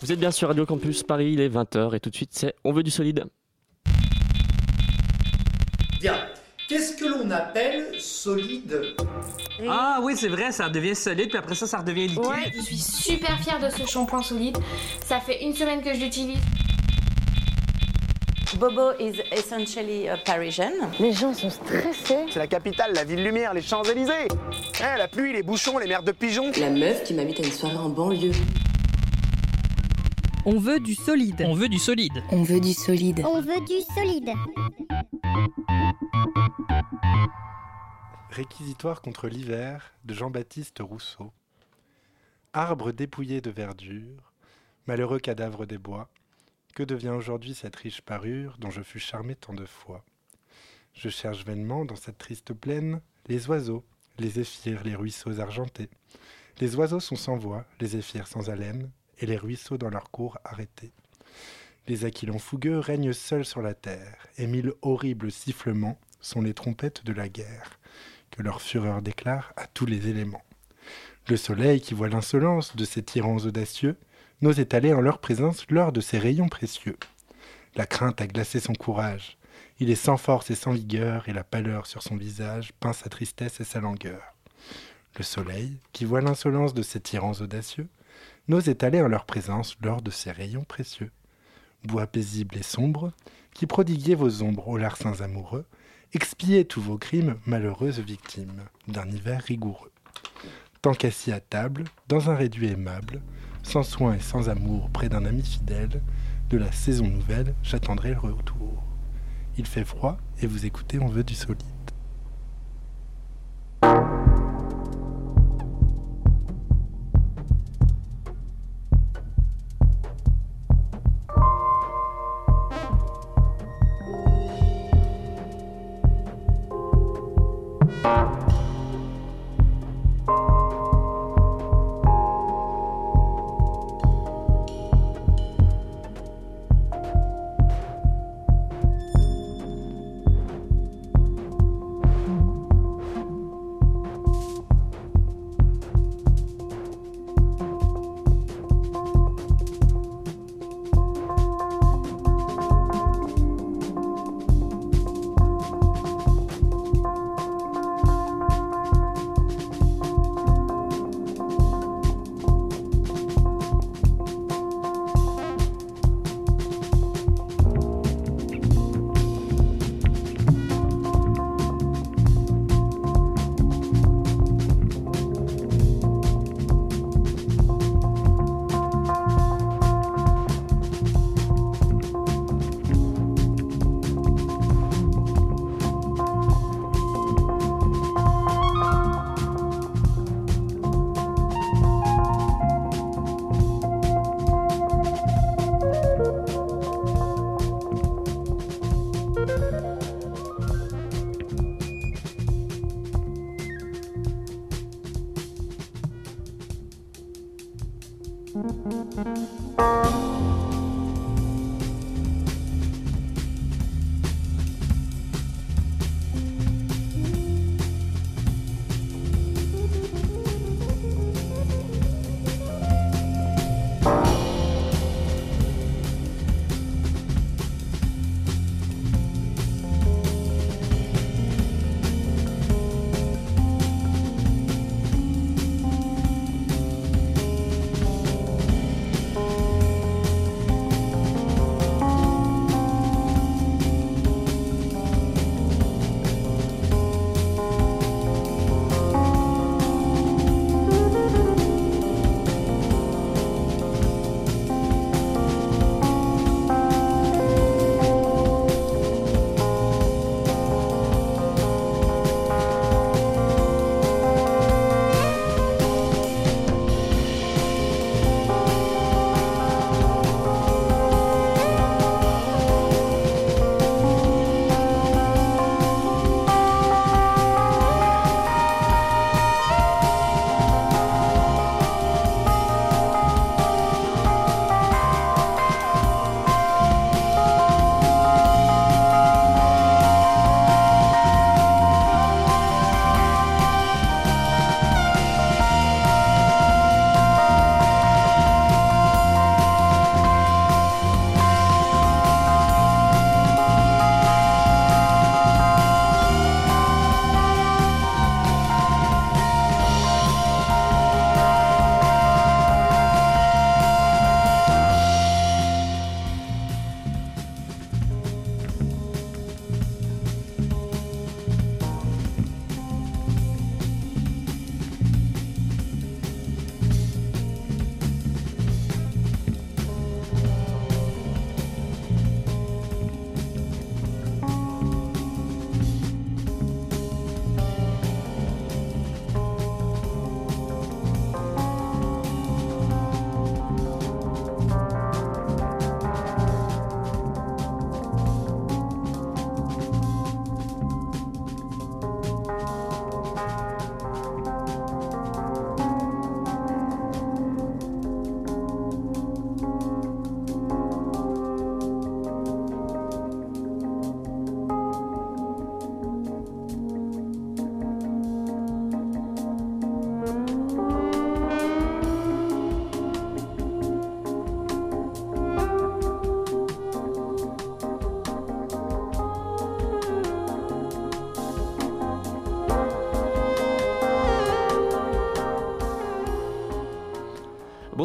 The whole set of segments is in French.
Vous êtes bien sur Radio Campus Paris, il est 20h et tout de suite c'est On veut du solide. Bien. Qu'est-ce que l'on appelle solide? Ah oui, c'est vrai, ça devient solide, puis après ça, ça redevient liquide. Ouais, je suis super fière de ce shampoing solide. Ça fait une semaine que je l'utilise. Bobo is essentially a Parisian. Les gens sont stressés. C'est la capitale, la ville lumière, les Champs-Élysées. Eh, la pluie, les bouchons, les merdes de pigeons. La meuf qui m'invite à une soirée en banlieue. On veut du solide. On veut du solide. On veut du solide. On veut du solide. Réquisitoire contre l'hiver de Jean-Baptiste Rousseau. Arbre dépouillé de verdure, malheureux cadavre des bois, que devient aujourd'hui cette riche parure dont je fus charmé tant de fois? Je cherche vainement dans cette triste plaine les oiseaux, les zéphyrs, les ruisseaux argentés. Les oiseaux sont sans voix, les zéphyrs sans haleine, et les ruisseaux dans leur cours arrêtés. Les aquilons fougueux règnent seuls sur la terre, et mille horribles sifflements sont les trompettes de la guerre, que leur fureur déclare à tous les éléments. Le soleil, qui voit l'insolence de ces tyrans audacieux, n'ose étaler en leur présence l'or de ses rayons précieux. La crainte a glacé son courage. Il est sans force et sans vigueur, et la pâleur sur son visage peint sa tristesse et sa langueur. Le soleil, qui voit l'insolence de ces tyrans audacieux, n'ose étaler en leur présence l'or de ses rayons précieux. Bois paisible et sombre, qui prodiguez vos ombres aux larcins amoureux, expiez tous vos crimes, malheureuses victimes d'un hiver rigoureux. Tant qu'assis à table, dans un réduit aimable, sans soin et sans amour, près d'un ami fidèle, de la saison nouvelle, j'attendrai le retour. Il fait froid et vous écoutez, on veut du solide.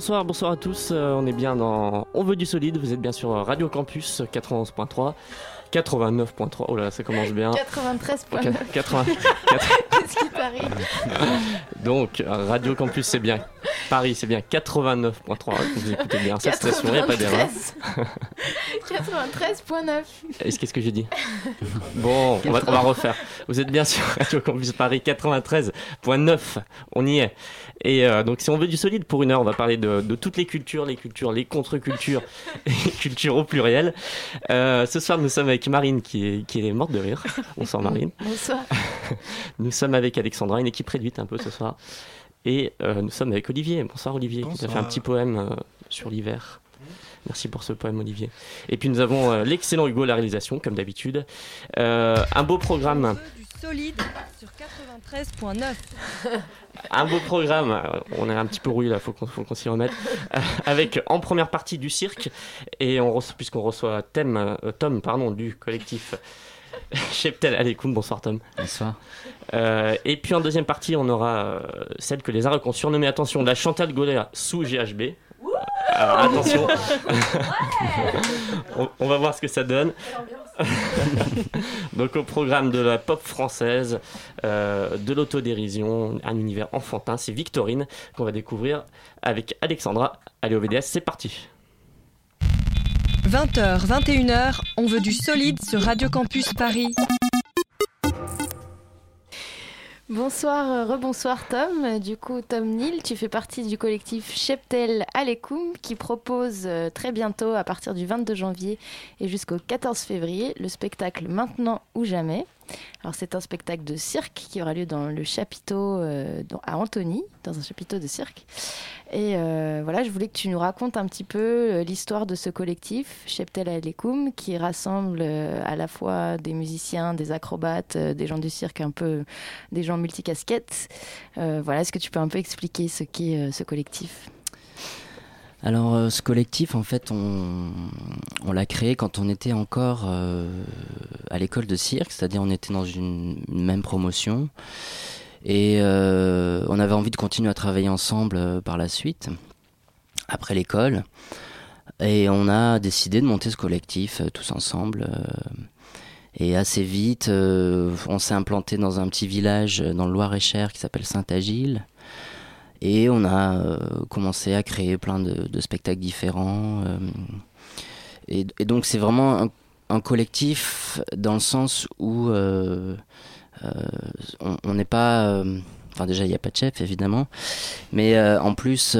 Bonsoir, bonsoir à tous. Euh, on est bien dans On veut du solide. Vous êtes bien sur Radio Campus 91.3. 89.3. Oh là, ça commence bien. 93.9. 80, Qu'est-ce qui t'arrive? Donc, Radio Campus, c'est bien. Paris, c'est bien 89.3. Vous écoutez bien cette station, il n'y a pas d'erreur. 93.9. Est-ce qu'est-ce que j'ai dit? Bon, on va, on va refaire. Vous êtes bien sur Radio Campus Paris 93.9. On y est. Et euh, donc, si on veut du solide pour une heure, on va parler de, de toutes les cultures, les cultures, les contre-cultures, les cultures au pluriel. Euh, ce soir, nous sommes avec Marine qui est, qui est morte de rire. Bonsoir Marine. Bonsoir. Nous sommes avec Alexandra, une équipe réduite un peu ce soir. Et euh, nous sommes avec Olivier. Bonsoir Olivier, qui nous a fait un Bonsoir. petit poème euh, sur l'hiver. Merci pour ce poème Olivier. Et puis nous avons euh, l'excellent Hugo à la réalisation, comme d'habitude. Euh, un beau programme. Du solide sur 93.9. Un beau programme, on est un petit peu rouillé là, faut qu'on faut qu'on s'y remette. Euh, avec en première partie du cirque, et on reçoit- puisqu'on reçoit Thème, euh, Tom pardon, du collectif Cheptel Alekoum. Bonsoir Tom. Bonsoir. Euh, et puis en deuxième partie, on aura euh, celle que les Arcs ont surnommée, attention, la Chantal Gola sous GHB. Alors, attention, on, on va voir ce que ça donne. Donc au programme de la pop française, euh, de l'autodérision, un univers enfantin, c'est Victorine qu'on va découvrir avec Alexandra. Allez au VDS, c'est parti. 20h, 21h, on veut du solide sur Radio Campus Paris. Bonsoir, euh, rebonsoir Tom. Du coup, Tom Neal, tu fais partie du collectif Cheptel Alekoum qui propose euh, très bientôt, à partir du 22 janvier et jusqu'au 14 février, le spectacle Maintenant ou Jamais. Alors, c'est un spectacle de cirque qui aura lieu dans le chapiteau euh, à Antony, dans un chapiteau de cirque. Et euh, voilà, je voulais que tu nous racontes un petit peu euh, l'histoire de ce collectif, Cheptel Alekoum, qui rassemble à la fois des musiciens, des acrobates, des gens du cirque un peu des gens multicasquettes. Voilà, est-ce que tu peux un peu expliquer ce qu'est ce collectif? Alors, euh, ce collectif, en fait, on, l'a créé quand on était encore euh, à l'école de cirque, c'est-à-dire on était dans une, même promotion. Et euh, on avait envie de continuer à travailler ensemble par la suite, après l'école. Et on a décidé de monter ce collectif tous ensemble. et assez vite, on s'est implanté dans un petit village dans le Loir-et-Cher qui s'appelle Saint-Agile. Et on a euh, commencé à créer plein de, spectacles différents. euh, et, donc c'est vraiment un, collectif dans le sens où euh, on n'est pas... Enfin déjà il n'y a pas de chef évidemment. Mais en plus...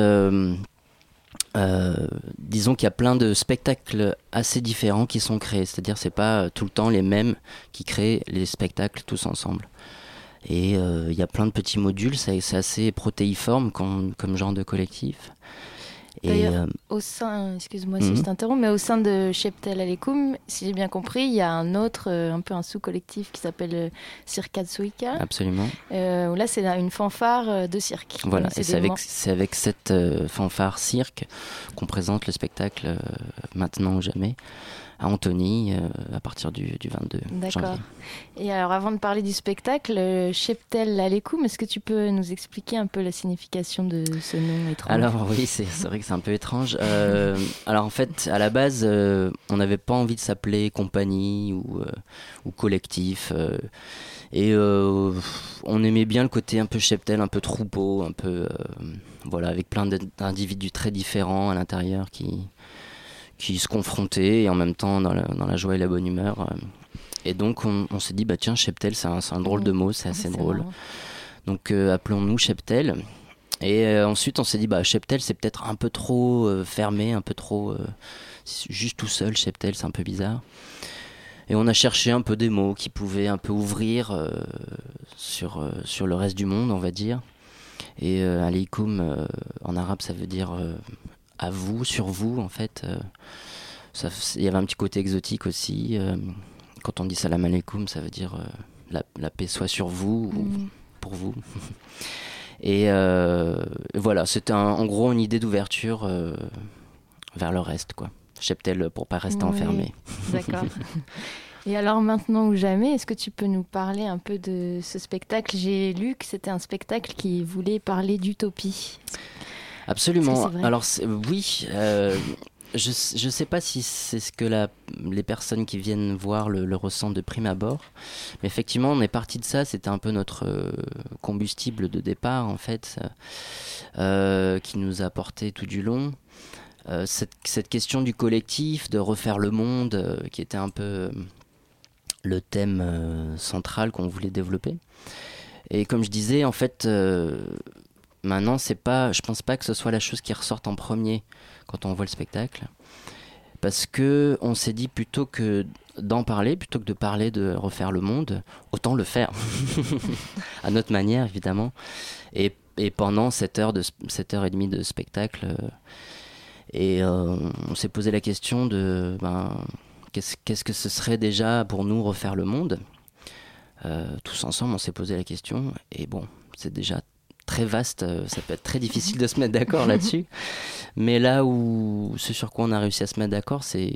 disons qu'il y a plein de spectacles assez différents qui sont créés, c'est-à-dire c'est pas tout le temps les mêmes qui créent les spectacles tous ensemble. Et euh, il y a plein de petits modules, c'est assez protéiforme comme, comme genre de collectif. Et euh, Au sein, excuse-moi si je t'interromps, mais au sein de Cheptel Alekoum, si j'ai bien compris, il y a un autre, euh, un peu un sous-collectif qui s'appelle Circa Tsuika, absolument. euh, là c'est une fanfare de cirque. Voilà, et c'est avec, cette fanfare cirque qu'on présente le spectacle maintenant ou jamais à Antony euh, à partir du, du 22 D'accord. Et alors avant de parler du spectacle, euh, Cheptel Alekoum, est-ce que tu peux nous expliquer un peu la signification de ce nom étrange? Alors oui, c'est vrai que c'est un peu étrange. Euh, alors en fait, à la base, euh, on n'avait pas envie de s'appeler compagnie ou, euh, ou collectif. et on aimait bien le côté un peu cheptel, un peu troupeau, un peu... voilà, avec plein d'in- d'individus très différents à l'intérieur qui, qui se confrontaient et en même temps dans la, dans la joie et la bonne humeur. euh. Et donc on, on s'est dit, bah tiens, cheptel, c'est un, drôle de mot, c'est assez drôle. marrant. Donc euh, appelons-nous Cheptel. Et euh, ensuite on s'est dit bah Cheptel c'est peut-être un peu trop euh, fermé, un peu trop juste tout seul Cheptel, c'est un peu bizarre. Et on a cherché un peu des mots qui pouvaient un peu ouvrir sur, sur le reste du monde, on va dire. Et euh, alaykoum euh, en arabe ça veut dire euh, à vous, sur vous en fait. euh, Il y avait un petit côté exotique aussi. euh, quand on dit salam alaykoum, ça veut dire euh, la, la paix soit sur vous ou Mhm. pour vous. Et voilà, c'était en gros une idée d'ouverture vers le reste, quoi. Cheptel pour pas rester Oui. enfermé. D'accord. Et alors maintenant ou jamais, est-ce que tu peux nous parler un peu de ce spectacle? J'ai lu que c'était un spectacle qui voulait parler d'utopie. Absolument. Alors oui, euh, je ne sais pas si c'est ce que la, les personnes qui viennent voir le, ressentent de prime abord, mais effectivement, on est parti de ça. C'était un peu notre euh, combustible de départ, en fait, euh, qui nous a porté tout du long. Cette, cette, question du collectif, de refaire le monde, qui était un peu le thème central qu'on voulait développer. Et comme je disais, en fait, Maintenant, c'est pas, je pense pas que ce soit la chose qui ressorte en premier quand on voit le spectacle, parce que on s'est dit plutôt que d'en parler, plutôt que de parler de refaire le monde, autant le faire à notre manière évidemment. Et, pendant cette heure de cette heure et demie de spectacle, euh, et euh, on s'est posé la question de ben, qu'est-ce que ce serait déjà pour nous refaire le monde? Euh, tous ensemble, on s'est posé la question, et bon, c'est déjà très vaste, euh, ça peut être très difficile de se mettre d'accord là-dessus. Mais là où ce sur quoi on a réussi à se mettre d'accord, c'est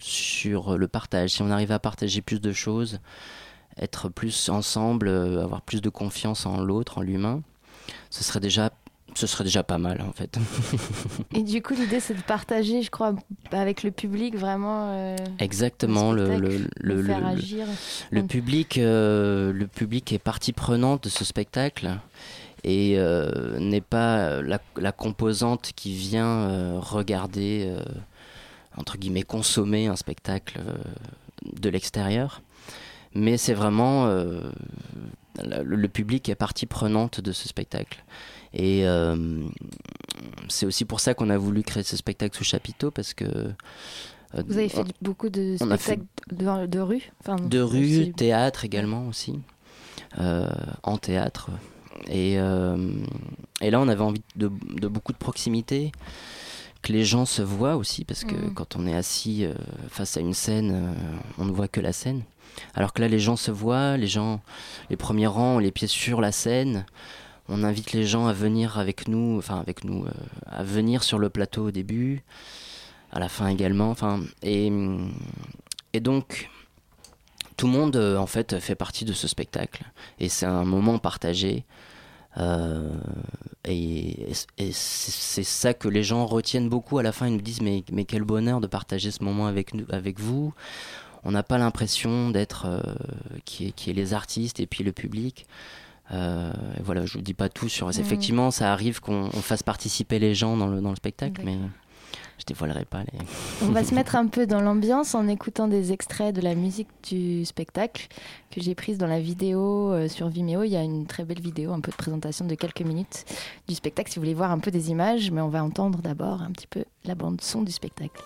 sur le partage. Si on arrive à partager plus de choses, être plus ensemble, euh, avoir plus de confiance en l'autre, en l'humain, ce serait déjà ce serait déjà pas mal en fait. Et du coup, l'idée c'est de partager, je crois, avec le public vraiment. Euh, Exactement, le, le, le, le, agir. le public, euh, le public est partie prenante de ce spectacle et euh, n'est pas la, la, composante qui vient regarder, entre guillemets, consommer un spectacle de l'extérieur. Mais c'est vraiment le public est partie prenante de ce spectacle. Et euh, c'est aussi pour ça qu'on a voulu créer ce spectacle sous chapiteau parce que. Euh, Vous avez fait beaucoup de spectacles de, rue De rue, théâtre également aussi. Euh, en théâtre. Et, et, là, on avait envie de, beaucoup de proximité, que les gens se voient aussi, parce que mm. quand on est assis face à une scène, on ne voit que la scène. Alors que là, les gens se voient, les gens, les premiers rangs, les pieds sur la scène on invite les gens à venir avec nous, enfin avec nous, euh, à venir sur le plateau au début, à la fin également. Enfin, et, et donc tout le monde euh, en fait fait partie de ce spectacle et c'est un moment partagé. Euh, et, c'est ça que les gens retiennent beaucoup à la fin. Ils nous disent mais, mais quel bonheur de partager ce moment avec, nous, avec vous. On n'a pas l'impression d'être qui, est, qui est les artistes et puis le public. Euh, voilà, je vous dis pas tout sur. Mm. Effectivement, ça arrive qu'on fasse participer les gens dans le, dans le spectacle, mais je dévoilerai pas les. On va se mettre un peu dans l'ambiance en écoutant des extraits de la musique du spectacle que j'ai prise dans la vidéo euh, sur Vimeo. Il y a une très belle vidéo, un peu de présentation de quelques minutes du spectacle si vous voulez voir un peu des images, mais on va entendre d'abord un petit peu la bande son du spectacle.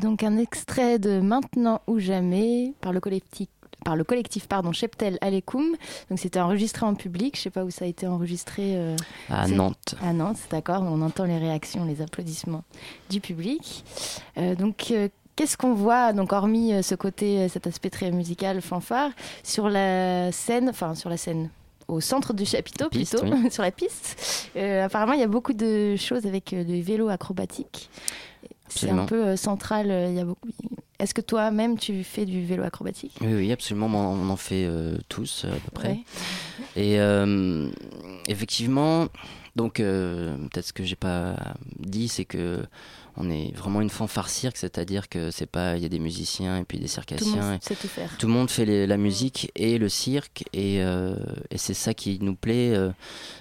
Donc un extrait de Maintenant ou jamais par le collectif par le collectif pardon Cheptel Alekoum. Donc c'était enregistré en public. Je sais pas où ça a été enregistré. Euh, à Nantes. À Nantes, d'accord. On entend les réactions, les applaudissements du public. Euh, donc euh, qu'est-ce qu'on voit, donc hormis ce côté, cet aspect très musical, fanfare, sur la scène, enfin sur la scène, au centre du chapiteau Piste, plutôt, oui. sur la piste? Euh, apparemment, il y a beaucoup de choses avec euh, du vélo acrobatique. C'est un peu euh, central. euh, Il y a beaucoup. Est-ce que toi-même tu fais du vélo acrobatique? Oui, oui, absolument. On en fait euh, tous à peu près. Ouais. Et effectivement, donc euh, peut-être ce que j'ai pas dit, c'est que on est vraiment une fanfare cirque, c'est-à-dire que c'est pas il y a des musiciens et puis des Tout le circassiens. monde et- sait tout faire. tout le monde fait les- la musique et le cirque et, euh, et c'est ça qui nous plaît euh,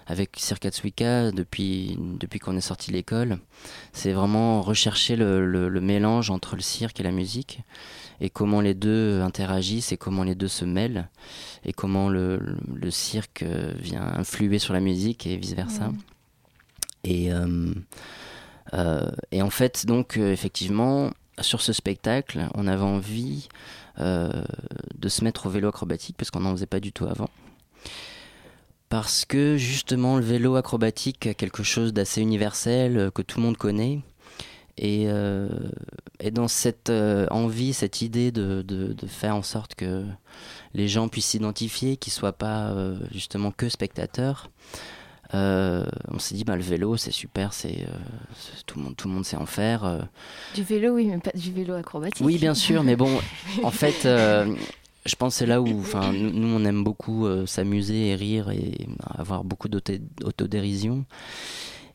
avec Cirque Atsuika depuis, depuis qu'on est sorti de l'école. C'est vraiment rechercher le, le- le mélange entre le cirque et la musique et comment les deux interagissent et comment les deux se mêlent et comment le, le- le cirque vient influer sur la musique et vice-versa. Et, euh, euh, et en fait, donc, euh, effectivement, sur ce spectacle, on avait envie euh, de se mettre au vélo acrobatique parce qu'on n'en faisait pas du tout avant. Parce que justement, le vélo acrobatique a quelque chose d'assez universel que tout le monde connaît. Et, euh, et dans cette euh, envie, cette idée de, de- de faire en sorte que les gens puissent s'identifier, qu'ils ne soient pas euh, justement que spectateurs, on s'est dit bah, le vélo c'est super, c'est tout, le monde, tout le monde sait en faire. Du vélo, oui, mais pas du vélo acrobatique. oui, bien sûr, mais bon, en fait, je pense que c'est là où, enfin, nous, on aime beaucoup s'amuser et rire et avoir beaucoup d'auto- d'autodérision.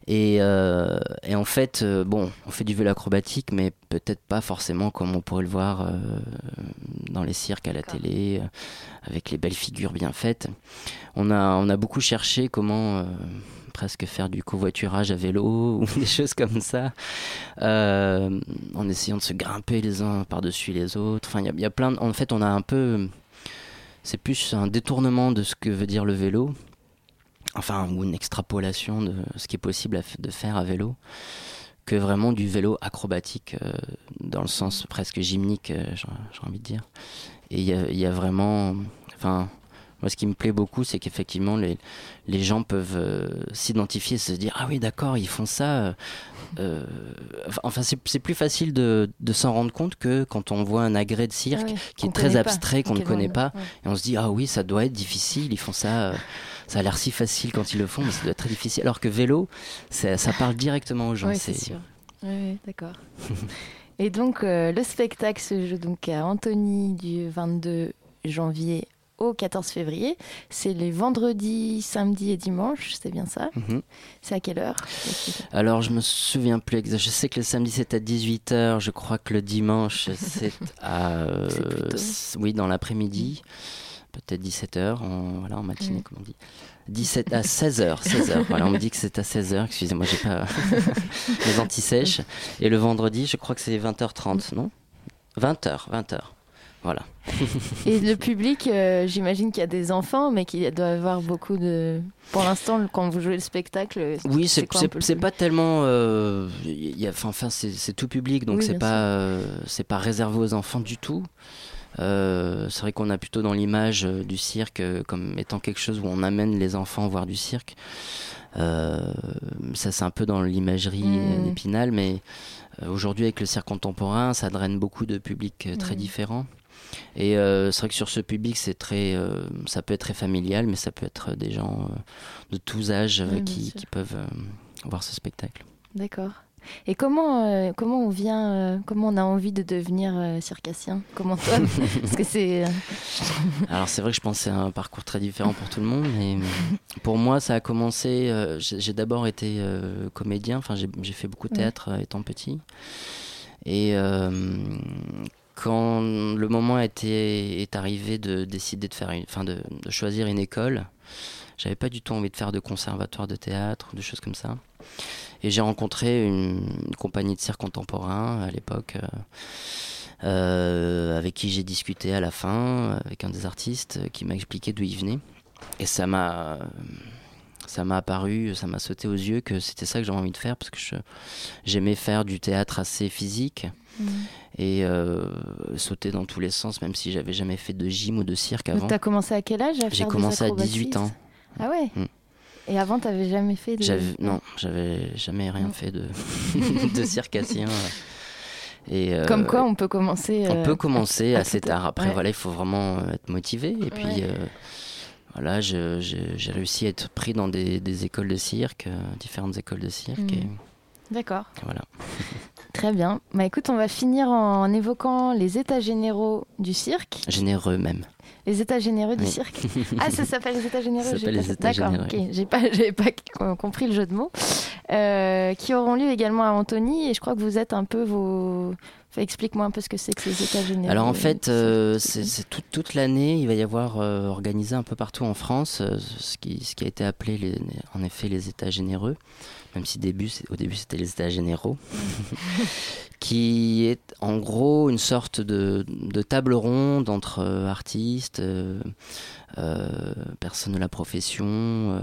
Et, euh, et en fait, euh, bon, on fait du vélo acrobatique, mais peut-être pas forcément comme on pourrait le voir euh, dans les cirques à la télé, avec les belles figures bien faites. On a, on a beaucoup cherché comment presque faire du covoiturage à vélo ou des choses comme ça, en essayant de se grimper les uns par-dessus les autres. Enfin, il y a- il y, a plein. de- En fait, on a un peu. C'est plus un détournement de ce que veut dire le vélo, enfin, ou une extrapolation de ce qui est possible de faire à vélo, que vraiment du vélo acrobatique, euh, dans le sens presque gymnique, euh, j'ai envie de dire. Et il y y a vraiment. Enfin. Moi, ce qui me plaît beaucoup, c'est qu'effectivement, les, les gens peuvent euh, s'identifier et se dire Ah oui, d'accord, ils font ça. euh, euh, enfin, c'est c'est plus facile de, de s'en rendre compte que quand on voit un agrès de cirque Ah oui, qui est très abstrait, qu'on ne connaît on- pas. ouais. Et on se dit Ah oui, ça doit être difficile, ils font ça. euh, ça a l'air si facile quand ils le font, mais ça doit être très difficile. Alors que vélo, ça, ça parle directement aux gens. Oui, c'est sûr. Oui, oui, d'accord. Et donc, euh, le spectacle se joue donc à Antony du 22 janvier au 14 février. C'est les vendredis, samedis et dimanches, c'est bien ça Mhm. C'est à quelle heure Alors, je me souviens plus exact. Je sais que le samedi c'est à 18h. Je crois que le dimanche c'est à. euh, plutôt- oui, dans l'après-midi. Peut-être 17h, en, voilà, en matinée, Mm. comme on dit. 17 à 16h. 16h. voilà, on me dit que c'est à 16h. Excusez-moi, j'ai pas les antisèches. Et le vendredi, je crois que c'est 20h30, non? 20h, 20h. Voilà. Et le public, euh, j'imagine qu'il y a des enfants, mais qu'il doit y avoir beaucoup de. Pour l'instant, quand vous jouez le spectacle, Oui, c'est pas tellement. euh, il y a- Enfin, enfin, c'est tout public, donc Oui, c'est pas euh, c'est pas réservé aux enfants du tout. Euh, c'est vrai qu'on a plutôt dans l'image euh, du cirque euh, comme étant quelque chose où on amène les enfants voir du cirque. Euh, ça, c'est un peu dans l'imagerie euh, Mm. d'Épinal, mais euh, aujourd'hui, avec le cirque contemporain, ça draine beaucoup de publics euh, très Mm. différents. Et euh, c'est vrai que sur ce public, c'est très, euh, ça peut être très familial, mais ça peut être des gens euh, de tous âges Oui, qui, peuvent voir ce spectacle. D'accord. Et comment, euh, comment on vient, euh, comment on a envie de devenir euh, circassien? Comment toi? Parce que c'est. Alors c'est vrai que je pense que c'est un parcours très différent pour tout le monde, mais pour moi ça a commencé, j'ai d'abord été comédien, enfin j'ai fait beaucoup de théâtre étant petit, et quand le moment été, est arrivé de décider de faire, une, enfin de, choisir une école, j'avais pas du tout envie de faire de conservatoire de théâtre ou de choses comme ça. Et j'ai rencontré une, une compagnie de cirque contemporain à l'époque, euh, euh, avec qui j'ai discuté à la fin, avec un des artistes euh, qui m'a expliqué d'où il venait. Et ça m'a, ça m'a apparu, ça m'a sauté aux yeux que c'était ça que j'avais envie de faire parce que j'aimais faire du théâtre assez physique Mhm. et euh, sauter dans tous les sens, même si j'avais jamais fait de gym ou de cirque avant. T'as commencé à quel âge J'ai commencé à acrobaties 18 ans. Ah ouais Mm. Et avant, t'avais jamais fait de. Non, j'avais jamais rien Non. fait de de circassien. Et, euh, Comme quoi, on peut commencer. on euh, peut commencer assez tard. Après, ouais. voilà, il faut vraiment euh, être motivé. Et puis, Ouais. euh, voilà, j'ai réussi à être pris dans des, des écoles de cirque, euh, différentes écoles de cirque. Et D'accord. voilà. Très bien. Bah écoute, on va finir en évoquant les états généraux du cirque. Généreux même. Les états généreux du Oui. cirque. Ah, ça s'appelle les états généreux. Ça s'appelle pas- les états D'accord, ok. J'ai pas, pas compris le jeu de mots. Euh, qui auront lieu également à Antony. Et je crois que vous êtes un peu vos. Explique-moi un peu ce que c'est que ces états généraux. Alors en fait, euh, c'est tout- toute l'année, il va y avoir euh, organisé un peu partout en France euh, ce, qui, ce qui a été appelé les- en effet les États généreux, même si début, au début c'était les États généraux, qui est en gros une sorte de, de table ronde entre artistes, personnes de la profession,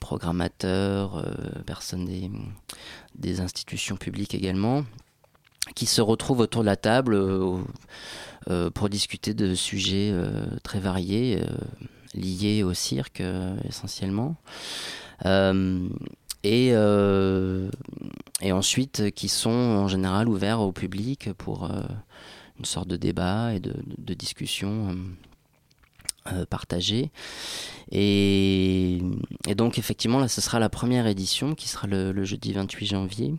programmateurs, personnes des, des institutions publiques également qui se retrouvent autour de la table euh, euh, pour discuter de sujets euh, très variés liés au cirque essentiellement. Et, et ensuite qui sont en général ouverts au public pour une sorte de débat et de, discussion euh, partagée. Et, donc effectivement là ce sera la première édition qui sera le jeudi 28 janvier.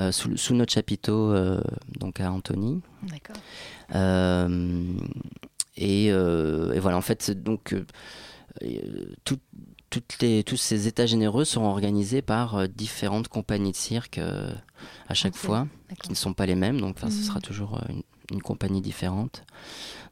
Euh, sous, sous notre chapiteau euh, donc à Antony. D'accord. Euh, et, et voilà, en fait, donc tout- toutes les, tous ces états généreux seront organisés par différentes compagnies de cirque à chaque fois, qui ne sont pas les mêmes. Donc, enfin, ce Mhm. sera toujours une, une compagnie différente,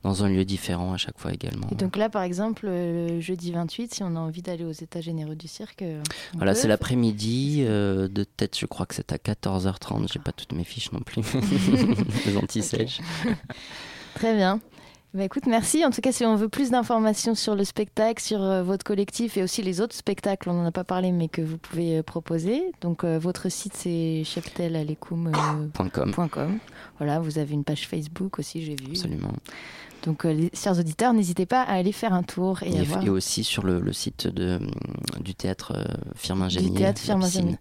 dans un lieu différent à chaque fois également. Et donc là, par exemple, le jeudi 28, si on a envie d'aller aux états généraux du cirque. euh, Voilà, c'est l'après-midi. euh, de tête, je crois que c'est à 14h30. J'ai pas toutes mes fiches non plus. Les anti-sèches. Très bien. Bah écoute, merci. En tout cas, si on veut plus d'informations sur le spectacle, sur euh, votre collectif et aussi les autres spectacles, on n'en a pas parlé, mais que vous pouvez euh, proposer. Donc, euh, votre site, c'est cheptelalecoum.com. Point com, Voilà, vous avez une page Facebook aussi, j'ai vu. absolument. Donc, euh, les chers auditeurs, n'hésitez pas à aller faire un tour et, Et, à voir et aussi sur le, le site de, du théâtre euh, Firmin-Génier. du théâtre piscine,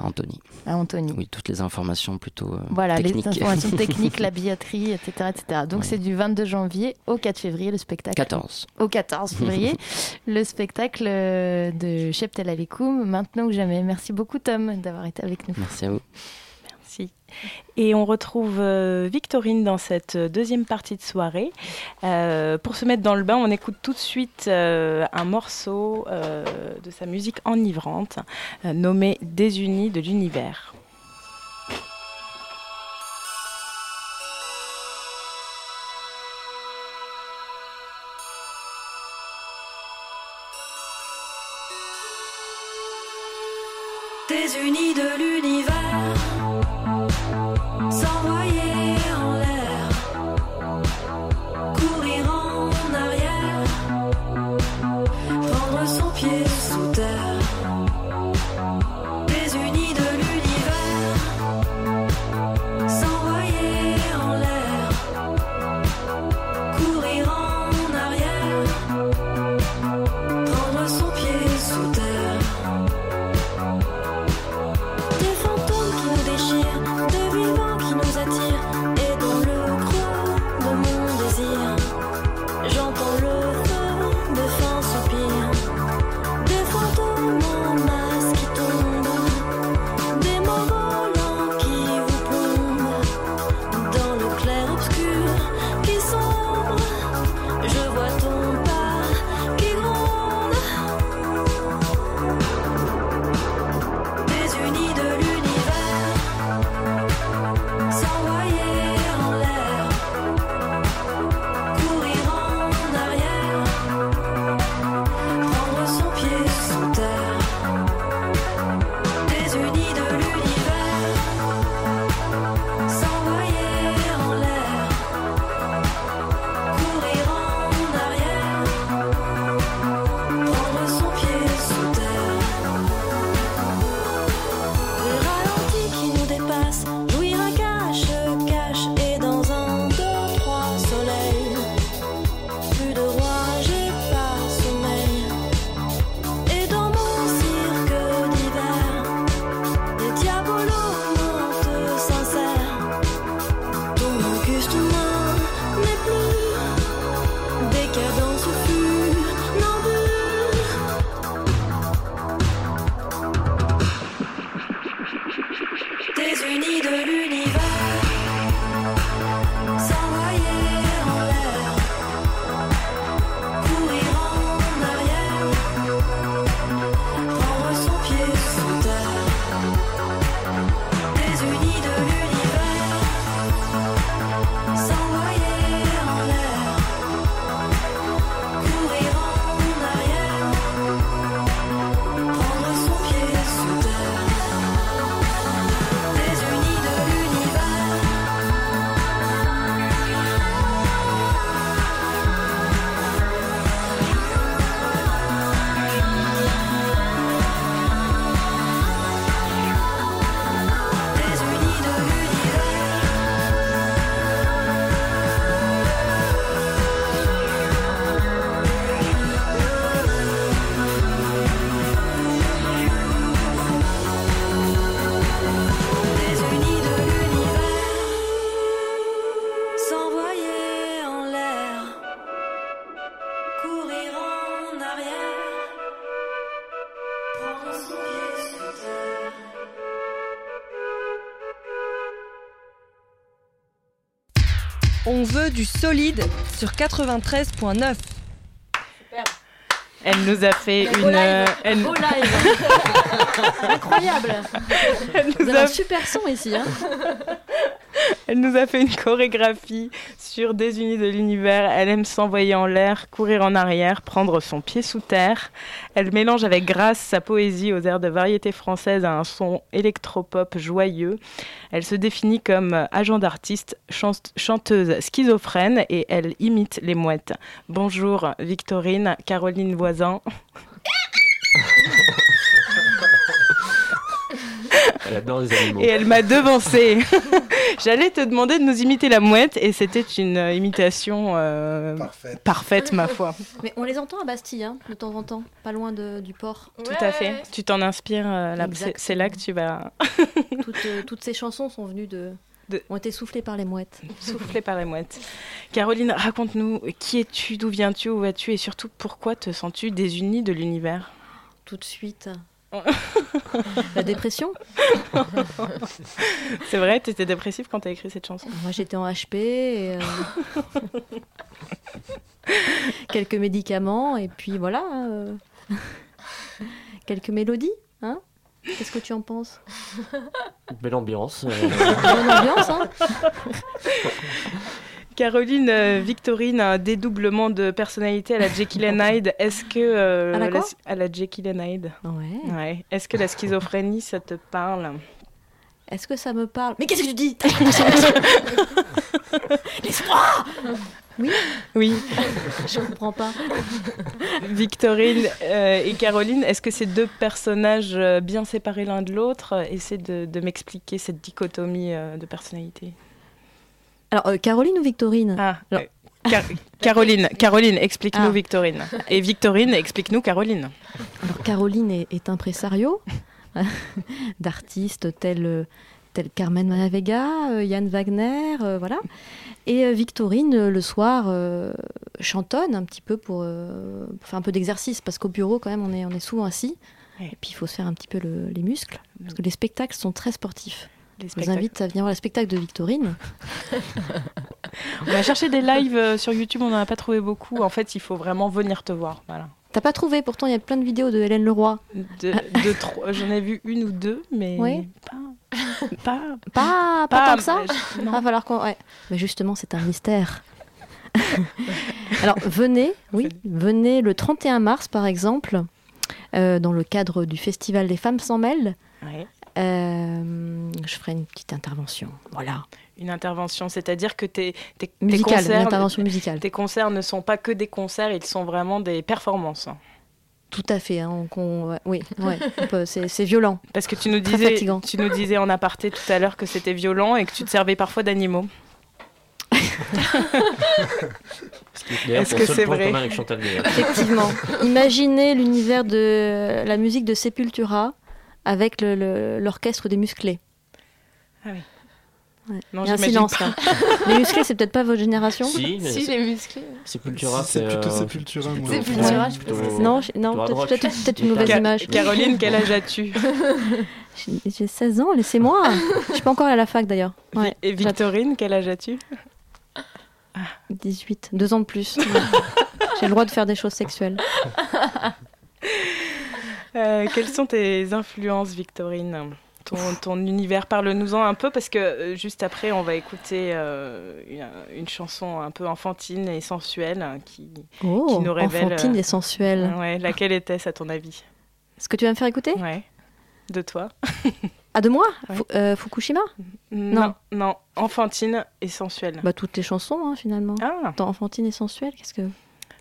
à Antony. à Antony. Oui, toutes les informations plutôt euh, Voilà, techniques. les informations techniques, la billetterie, etc. etc. Donc, Ouais. c'est du 22 janvier au 4 février, le spectacle. 14. au 14 février, le spectacle euh, de Cheptel Alekoum, maintenant ou jamais. Merci beaucoup Tom d'avoir été avec nous. Merci à vous. Et on retrouve euh, Victorine dans cette deuxième partie de soirée. Euh, pour se mettre dans le bain, on écoute tout de suite euh, un morceau de sa musique enivrante nommé Désunis de l'univers. On veut du solide sur 93.9. Elle nous a fait une. euh, elle- Beau live. Incroyable. Elle Vous nous avez a un super son ici. Hein. Elle nous a fait une chorégraphie sur des unis de l'univers. Elle aime s'envoyer en l'air, courir en arrière, prendre son pied sous terre. Elle mélange avec grâce sa poésie aux airs de variété française à un son électropop joyeux. Elle se définit comme agent d'artiste, chan- chanteuse schizophrène et elle imite les mouettes. Bonjour Victorine, Caroline Voisin. Elle adore les animaux. Et elle m'a devancé. J'allais te demander de nous imiter la mouette et c'était une euh, imitation euh, parfaite. ma foi. Mais on les entend à Bastille, hein, de temps en temps, pas loin de- du port. Tout à fait. Tu t'en inspires. euh, c'est- là que tu vas toutes, euh, toutes ces chansons sont venues de... ont été soufflées par les mouettes. souffler par les mouettes. Caroline, raconte-nous qui es-tu, d'où viens-tu, où vas-tu et surtout pourquoi te sens-tu désunie de l'univers? Tout de suite. La dépression C'est vrai, tu étais dépressive quand tu as écrit cette chanson Moi j'étais en HP, et, euh, quelques médicaments et puis voilà. euh, Quelques mélodies, hein Qu'est-ce que tu en penses? Belle ambiance. euh, Bonne ambiance, hein Caroline, euh, Victorine, un dédoublement de personnalité à la Jekyll and Hyde. Est-ce que euh, À la quoi à la Jekyll and Hyde? Ouais. Ouais. Est-ce que la schizophrénie, ça te parle? Est-ce que ça me parle? Mais qu'est-ce que tu dis? Laisse-moi Oui Oui. Je comprends pas. Victorine euh, et Caroline, est-ce que ces deux personnages euh, bien séparés l'un de l'autre essaient de, de m'expliquer cette dichotomie euh, de personnalité? Alors, euh, Caroline ou Victorine Ah, euh, Car- Caroline, Caroline, explique-nous Ah. Victorine. Et Victorine, explique-nous Caroline. Alors Caroline est, est impresario d'artistes tels, tels Carmen Manavega, euh, Yann Wagner, euh, voilà. Et Victorine, le soir, euh, chantonne un petit peu pour, pour faire un peu d'exercice, parce qu'au bureau, quand même, on est, on est souvent assis. Et puis, il faut se faire un petit peu le- les muscles, parce que les spectacles sont très sportifs. Les Je vous invite à venir voir le spectacle de Victorine. On a cherché des lives euh, sur YouTube, on n'en a pas trouvé beaucoup. En fait, il faut vraiment venir te voir. Voilà. T'as pas trouvé, pourtant, il y a plein de vidéos de Hélène Leroy. De, de trois- J'en ai vu une ou deux, mais Oui. pas, Pas, pas, Pas- tant que ça euh, non. Va falloir qu'on... ouais. Mais justement, c'est un mystère. Alors, venez, oui, venez le 31 mars, par exemple, euh, dans le cadre du Festival des Femmes s'en mêlent. Ouais. Euh, je ferai une petite intervention. Voilà. Une intervention, c'est-à-dire que tes, tes, tes Musicale, une concerts, intervention musicale. tes concerts ne sont pas que des concerts, ils sont vraiment des performances. Tout à fait. hein, oui, ouais, c'est violent. Parce que tu nous disais, tu nous disais en aparté tout à l'heure que c'était violent et que tu te servais parfois d'animaux. Est-ce que c'est vrai. Effectivement. Imaginez l'univers de la musique de Sepultura avec l'orchestre des musclés. Ah oui. Ouais. Non, Il y a un j'imagine silence pas. là. Les musclés, c'est peut-être pas votre génération Si, Si, c'est- les musclés. Sepultura, Si, c'est plutôt euh, Sepultura, moi. Sepultura, ouais, je plutôt- pense. Non, non, peut-être une mauvaise Ca- image. Caroline, quel âge as-tu J'ai- J'ai 16 ans, laissez-moi. Je suis pas encore à la fac d'ailleurs. Ouais, Et Victorine, quel âge as-tu 18, deux ans de plus. J'ai le droit de faire des choses sexuelles. Euh, Quelles sont tes influences, Victorine ton, ton univers, parle-nous-en un peu parce que euh, juste après, on va écouter euh, une, une chanson un peu enfantine et sensuelle hein, qui, Oh, qui nous révèle. enfantine et sensuelle. Ouais, laquelle était-ce à ton avis Est-ce que tu vas me faire écouter Ouais. De toi Ah, de moi Ouais. Euh, Fukushima Non, non, enfantine et sensuelle. Bah, toutes les chansons, hein, finalement. Ah, Dans enfantine et sensuelle, qu'est-ce que.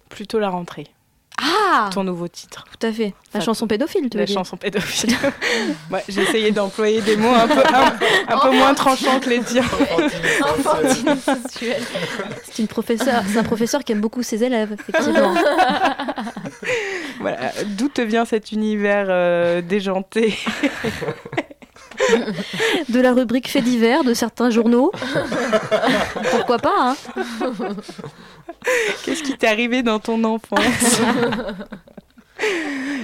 plutôt la rentrée. Ah Ton nouveau titre. Tout à fait. La Enfin, chanson pédophile, tu veux La dire chanson pédophile. Ouais, J'ai essayé d'employer des mots un peu, un, un peu moins tranchants que les tiens. C'est une professeure, c'est un professeur qui aime beaucoup ses élèves, effectivement. Voilà. D'où te vient cet univers euh, déjanté? De la rubrique fait divers de certains journaux. Pourquoi pas, hein Qu'est-ce qui t'est arrivé dans ton enfance?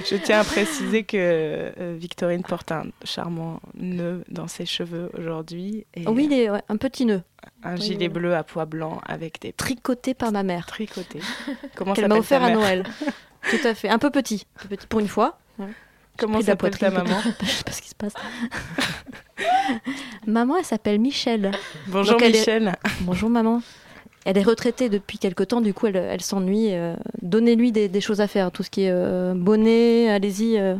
Je tiens à préciser que euh, Victorine porte un charmant nœud dans ses cheveux aujourd'hui. et oui, il est ouais, un petit nœud. Un gilet bleu à pois blanc avec des Tricoté par ma mère. tricotés. Comment Qu'elle m'a offert à Noël. Tout à fait. Un peu petit. Un peu petit pour une fois. Ouais. Comment s'appelle ta maman Je sais pas ce qui se passe. maman, elle s'appelle Michel. Bonjour Donc, elle est- Michel. Bonjour maman. Elle est retraitée depuis quelque temps, du coup elle, elle s'ennuie. euh, Donnez-lui des, des choses à faire, tout ce qui est euh, bonnet, allez-y. euh,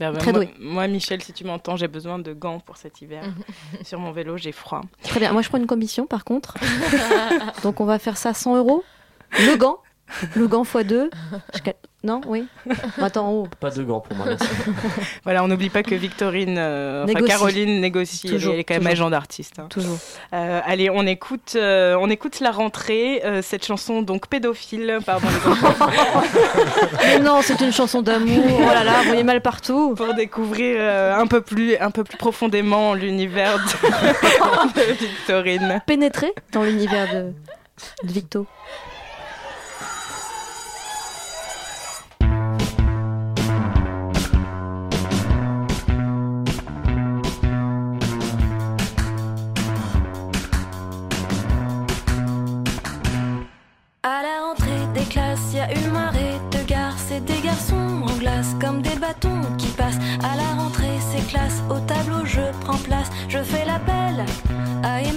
Ah bah, très moi, douée. moi, Michel, si tu m'entends, j'ai besoin de gants pour cet hiver. Sur mon vélo, j'ai froid. Très bien. Moi je prends une commission par contre. Donc on va faire ça 100 euros. Le gant. Le gant x2. Je cal- Non, oui. Attends, oh. Pas de gants pour moi, merci. Voilà, on n'oublie pas que Victorine, euh, enfin Négocie. Caroline négocie. Elle est- Toujours, elle est quand même toujours. agent d'artiste. hein. Toujours. Euh, allez, on écoute, euh, on écoute la rentrée, euh, cette chanson donc pédophile, pardon les non, c'est une chanson d'amour. Oh là là, vous voyez mal partout. pour découvrir euh, un peu plus, un peu plus profondément l'univers de, de Victorine. Pénétrer dans l'univers de, de Victo.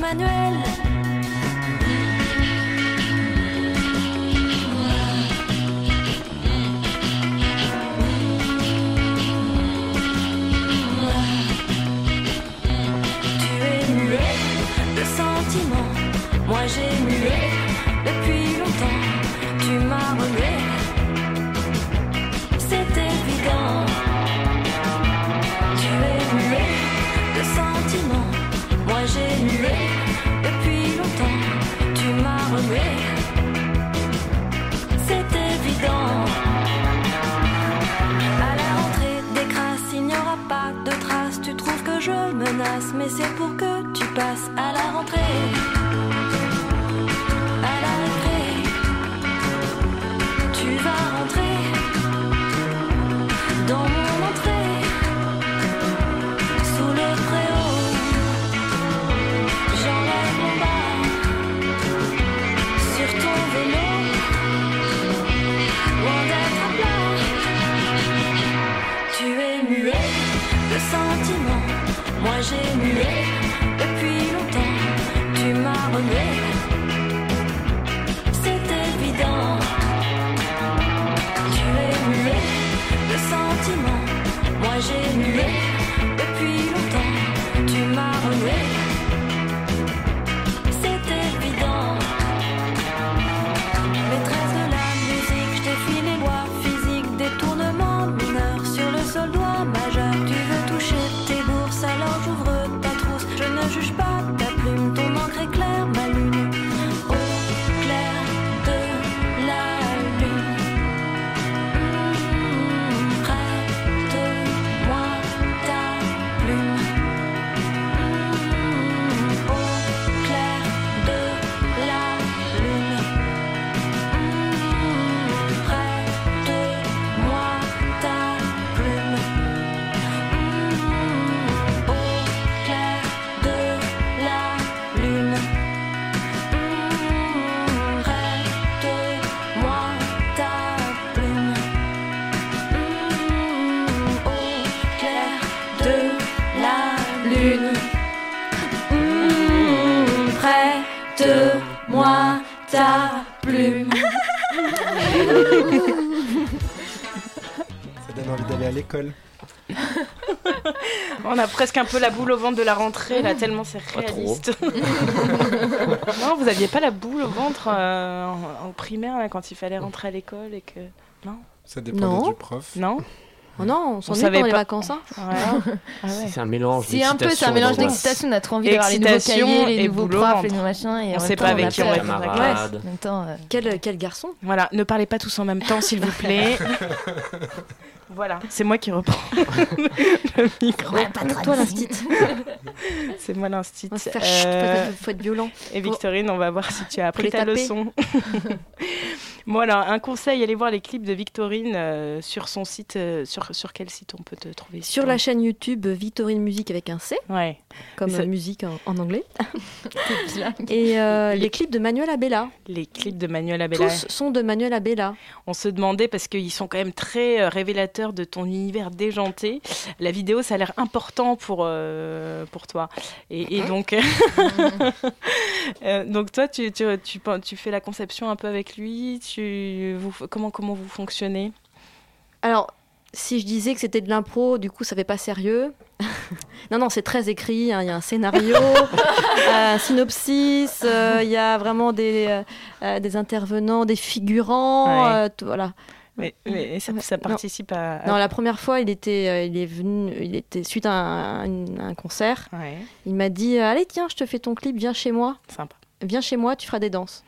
À c'est pour que tu passes à la rentrée. On a presque un peu la boule au ventre de la rentrée là, tellement c'est Pas réaliste. non, vous aviez pas la boule au ventre euh, en, en primaire là, quand il fallait rentrer à l'école et que non? Ça dépendait Non. du prof. Non? Oh non, on s'ennuie savait pendant les pas. vacances. hein. Ouais. Ah ouais. C'est un mélange C'est un peu, c'est un d'excitation mélange d'excitation. On a trop envie d'avoir les nouveaux Excitation cahiers, les et nouveaux profs, les nouveaux machins. Et On sait temps, pas avec qui on va. En même temps, euh, Quel, quel garçon? Voilà, ne parlez pas tous en même temps s'il vous plaît. voilà, c'est moi qui reprends le micro. Toi l'instit. C'est moi l'instit. Chut, Euh, faut, être violent. Et Victorine, on va voir si tu as appris ta leçon. Bon alors, un conseil, allez voir les clips de Victorine euh, sur son site. euh, sur, sur quel site on peut te trouver Sur la chaîne YouTube Victorine Musique avec un C, Ouais. comme Ça- euh, musique en, en anglais. Et euh, les clips de Manuel Abella. Les clips de Manuel Abella. Tous sont de Manuel Abella. On se demandait, parce qu'ils sont quand même très euh, révélateurs de ton univers déjanté, la vidéo, ça a l'air important pour, euh, pour toi. Et, et donc, euh, donc toi, tu, tu, tu, tu fais la conception un peu avec lui tu, vous, comment, comment vous fonctionnez? Alors, si je disais que c'était de l'impro, du coup, ça fait pas sérieux. non, non, c'est très écrit. hein, Il y a un scénario, un synopsis. euh, Il y a vraiment des, euh, euh, des intervenants, des figurants. Ouais. euh, tout- voilà. Mais, mais ça, ça Non. participe à... à- Non, la première fois, il était, euh, il est venu, il était suite à un, concert. Ouais, Il m'a dit Allez, tiens, je te fais ton clip, viens chez moi. sympa. Viens chez moi, tu feras des danses.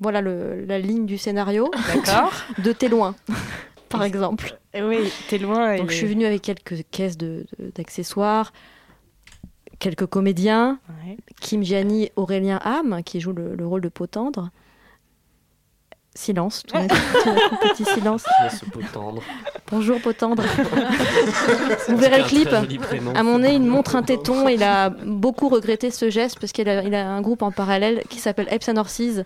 Voilà le- la ligne du scénario. D'accord. de T'es loin, par exemple. Et oui, t'es loin. Donc je suis venue avec quelques caisses de- de- d'accessoires, quelques comédiens, Ouais. Kim Gianni, Aurélien Ham, qui joue le, le rôle de Potendre. Silence, tout coup, tout petit silence. Laisse ce pot tendre. Bonjour Potendre. Vous verrez le clip. À mon nez, il montre un téton. Il a beaucoup regretté ce geste parce qu'il a, il a un groupe en parallèle qui s'appelle Epson Orsiz.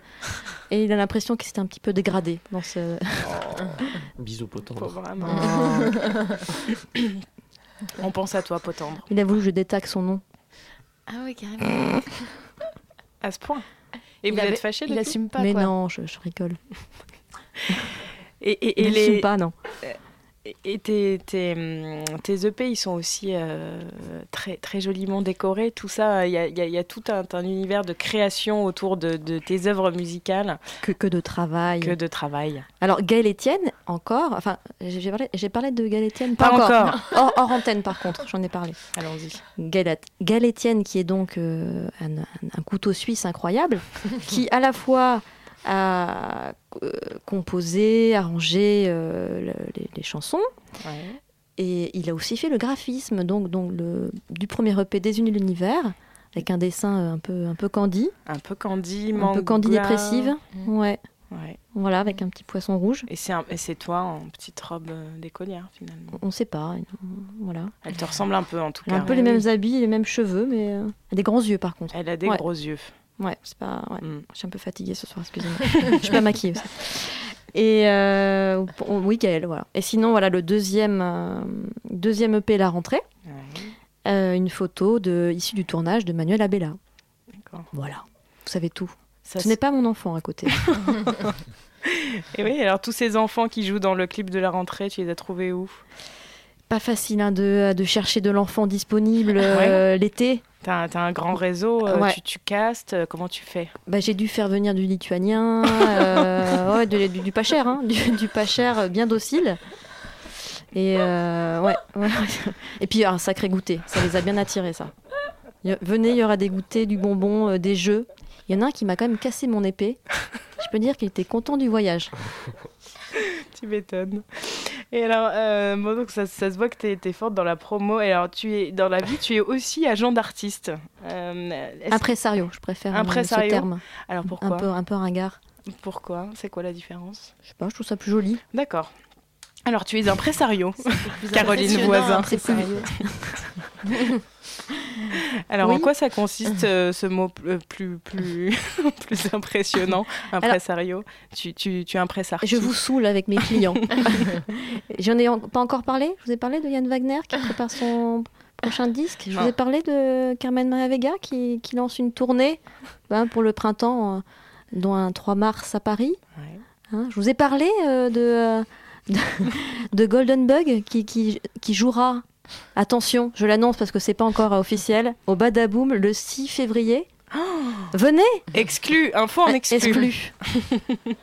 Et il a l'impression qu'il s'était un petit peu dégradé dans ce. Bisous pot tendre. Faut vraiment. On pense à toi, Potendre. Il a voulu que je détaque son nom. Ah oui, carrément. À ce point. Et Il vous avait- êtes fâché Il depuis assume pas, Mais quoi. non, je, je rigole. Et, et, et Il les... pas, non. Et- tes, tes, hum, tes EP, ils sont aussi euh, très, très joliment décorés. Tout ça, il y a, y a- y a tout un, un univers de création autour de, de tes œuvres musicales Que, que de travail. que de travail. Alors, Gaël Etienne, encore. Enfin, j'ai parlé, j'ai parlé de Gaël Etienne. Pas encore. Hors, hors antenne, par contre, j'en ai parlé. Allons-y. Gaël, Gaël Etienne, qui est donc euh, un, un- un couteau suisse incroyable, qui à la fois a euh, composé, arrangé euh, le- les, les chansons, Ouais. et il a aussi fait le graphisme, donc, donc le, du premier EP Désunis l'univers, avec un dessin euh, un peu, un peu candy, Un peu candy, un manga. peu candy dépressive. Ouais, Ouais. voilà, avec un petit poisson rouge. Et c'est un- toi en petite robe d'écolière, finalement. On ne sait pas, voilà. Elle te ressemble un peu, en tout Elle a cas. un peu les mêmes habits, les mêmes cheveux, mais elle a des grands yeux par contre. Elle a des Ouais. gros yeux. Ouais, c'est pas. ouais. Mm. Je suis un peu fatiguée ce soir, excusez-moi. je suis pas maquillée aussi. Et euh, oui, Gaël, voilà. Et sinon, voilà, le deuxième, euh, deuxième EP, La Rentrée, Ouais. euh, une photo de, issue du tournage de Manuel Abella. Voilà, vous savez tout. Ça, Ce n'est pas mon enfant à côté. Et oui, alors tous ces enfants qui jouent dans le clip de la rentrée, tu les as trouvés où? Pas facile hein, de, de chercher de l'enfant disponible l'été. T'as as un grand réseau, euh, Ouais. tu, tu castes, euh, comment tu fais? Bah, j'ai dû faire venir du lituanien, euh, ouais, de- du, du pas cher, hein, du, du pas cher bien docile. Et ouais, ouais. Et puis un sacré goûter, ça les a bien attirés ça. Venez, il y aura des goûters, du bonbon, des jeux. Il y en a un qui m'a quand même cassé mon épée. Je peux dire qu'il était content du voyage. Tu m'étonnes. Et alors, euh, bon, donc ça, ça se voit que tu es, forte dans la promo. Et alors, tu es, dans la vie, tu es aussi agent d'artiste. Euh, Impresario, je préfère euh, Impresario. ce terme. Alors, Un pourquoi peu, un peu ringard. Pourquoi? C'est quoi la différence? Je sais pas, je trouve ça plus joli. D'accord. Alors, tu es impresario, plus Caroline Voisin. impresario. Alors, en quoi ça consiste euh, ce mot euh, plus, plus, plus impressionnant, impresario tu, tu, tu impresses Je vous saoule avec mes clients. J'en ai en- pas encore parlé? Je vous ai parlé de Yann Wagner qui prépare son prochain disque? Je vous Ah. ai parlé de Carmen Maria Vega qui, qui lance une tournée hein, pour le printemps, euh, dont un 3 mars à Paris. Ouais. Hein, je vous ai parlé de, de, de Golden Bug qui, qui, qui jouera, attention, je l'annonce parce que c'est pas encore officiel, au Badaboom le 6 février. Venez Exclu, info en exclu. Exclu.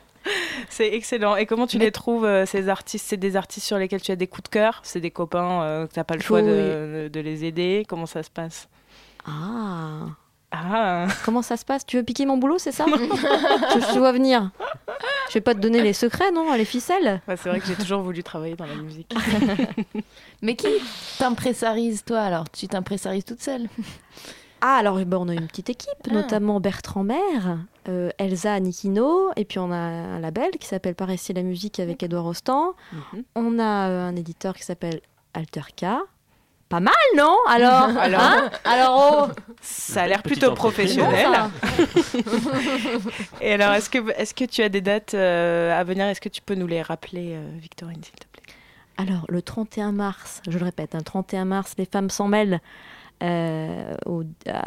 C'est excellent. Et comment tu Mais- les trouves, euh, ces artistes? C'est des artistes sur lesquels tu as des coups de cœur? C'est des copains euh, que tu n'as pas le choix Oui. de, de les aider? Comment ça se passe? Ah Ah Comment ça se passe? Tu veux piquer mon boulot, c'est ça? Je, je te vois venir. Je vais pas te donner les secrets, non? Les ficelles Ouais, C'est vrai que j'ai toujours voulu travailler dans la musique. Mais qui t'impressarise, toi, alors? Tu t'impressarises toute seule? Ah, alors ben, on a une petite équipe, Ah. notamment Bertrand Maire, euh, Elsa Nikino, et puis on a un label qui s'appelle Par ici la musique avec Edouard Rostand. Mhm. On a euh, un éditeur qui s'appelle Alterka. Pas mal, non Alors, Alors- hein Alors, oh Ça a l'air plutôt professionnel. Et alors, est-ce que, est que tu as des dates euh, à venir? Est-ce que tu peux nous les rappeler, euh, Victorine, s'il te plaît? Alors, le 31 mars, je le répète, le 31 mars, les femmes s'en mêlent. euh, au, à-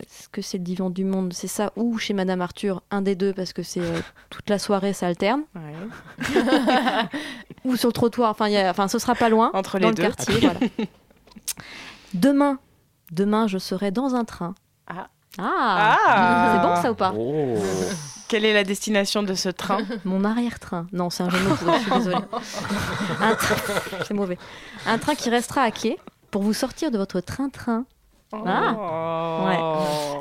est-ce que c'est le divan du monde? C'est ça Ou chez Madame Arthur, un des deux, parce que c'est euh, toute la soirée, ça alterne. Ou sur le trottoir, enfin, il y a- enfin ce sera pas loin, Entre dans les le deux. quartier. voilà. Demain, demain, je serai dans un train. Ah. Ah, Ah. C'est bon ça ou pas Oh. Quelle est la destination de ce train Mon arrière-train. Non, c'est un jeu de mots, je suis désolée. Un train... C'est mauvais. Un train qui restera à quai pour vous sortir de votre train-train. Ah. Oh.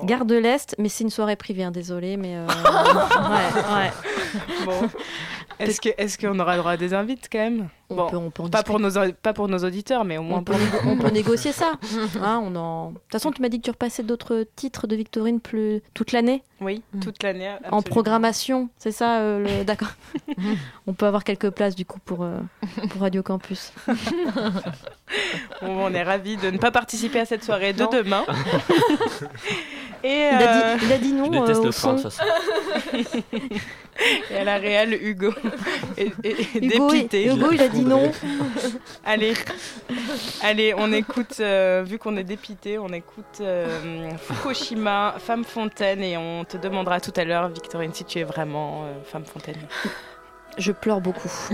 Ouais. Gare de l'Est, mais c'est une soirée privée, hein, désolée, mais... euh, ouais, ouais. Bon. Est-ce que est-ce qu'on aura le droit à des invites quand même? On Bon, peut- on peut en pas pour nos pas pour nos auditeurs, mais au moins On peut, pour négo- on peut négocier ça. Hein, on en... De toute façon, tu m'as dit que tu repassais d'autres titres de Victorine plus... toute l'année Oui, toute l'année. En programmation, c'est ça euh, le... D'accord. on peut avoir quelques places du coup pour, euh, pour Radio Campus. Bon, on est ravis de ne pas participer à cette soirée de Non. demain. Et, Il, a euh, dit, il a dit non Je déteste euh, au le train, de son. toute façon. et à la réelle, Hugo Hugo, il- dépité. Hugo, il a dit non. Allez, allez, on écoute, euh, vu qu'on est dépité, on écoute euh, Fukushima, Femme Fontaine, et on te demandera tout à l'heure, Victorine, si tu es vraiment euh, Femme Fontaine. Je pleure beaucoup.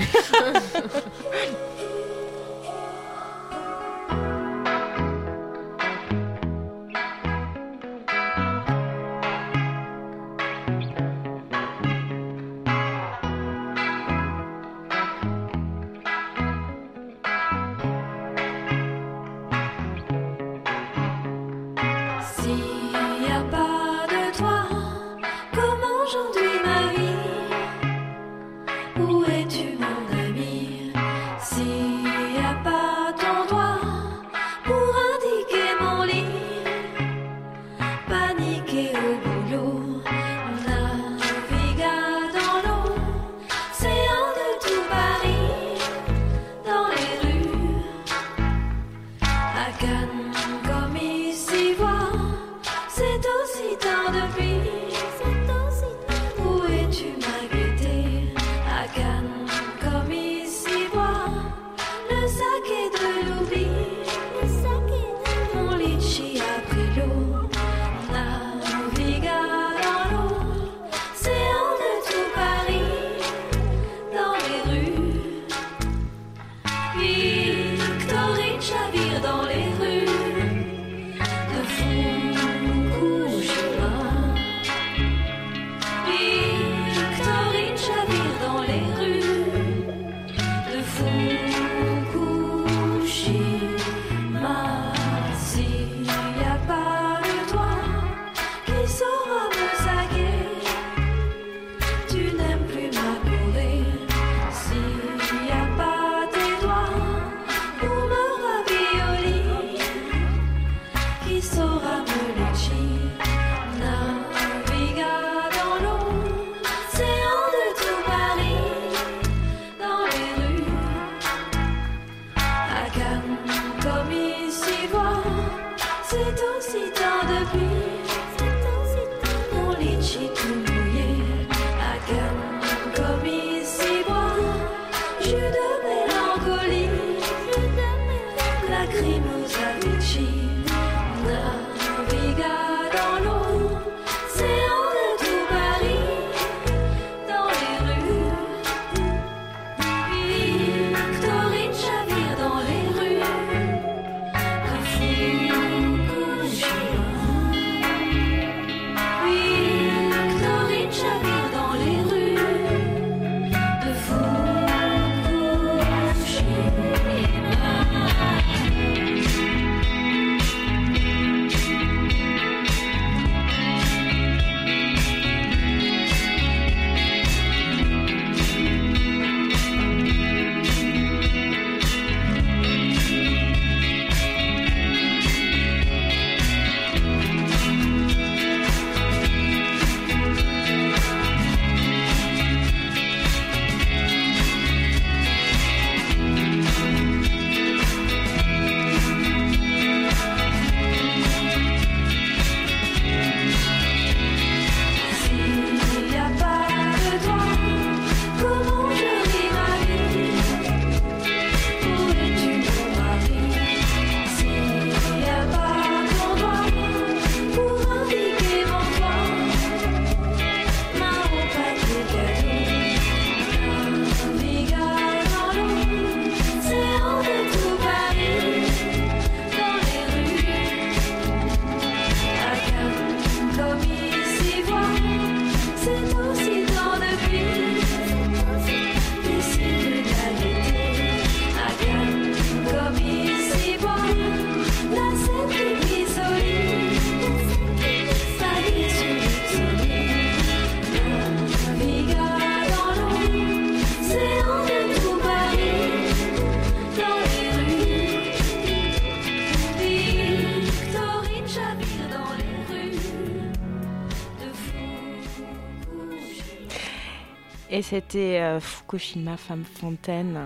c'était euh, Fukushima, Femme Fontaine.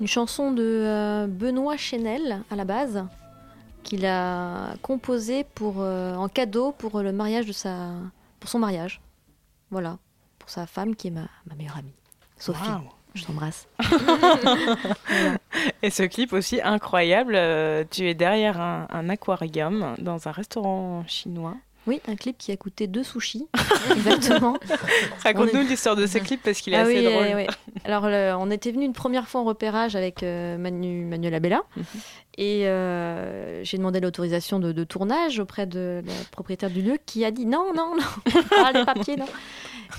Une chanson de euh, Benoît Chenel à la base, qu'il a composée pour, euh, en cadeau pour le mariage de sa, pour son mariage. Voilà, pour sa femme qui est ma, ma meilleure amie, Sophie. Je t'embrasse. Et ce clip aussi incroyable, euh, tu es derrière un, un aquarium dans un restaurant chinois. Oui, un clip qui a coûté deux sushis. Exactement. Raconte-nous est- l'histoire de ce clip parce qu'il est Ah assez oui, drôle. Alors, le- on était venu une première fois en repérage avec euh, Manu, Manuel Abella. Mhm. Et euh, j'ai demandé l'autorisation de, de tournage auprès de la propriétaire du lieu qui a dit non, non, non, pas les papiers, non.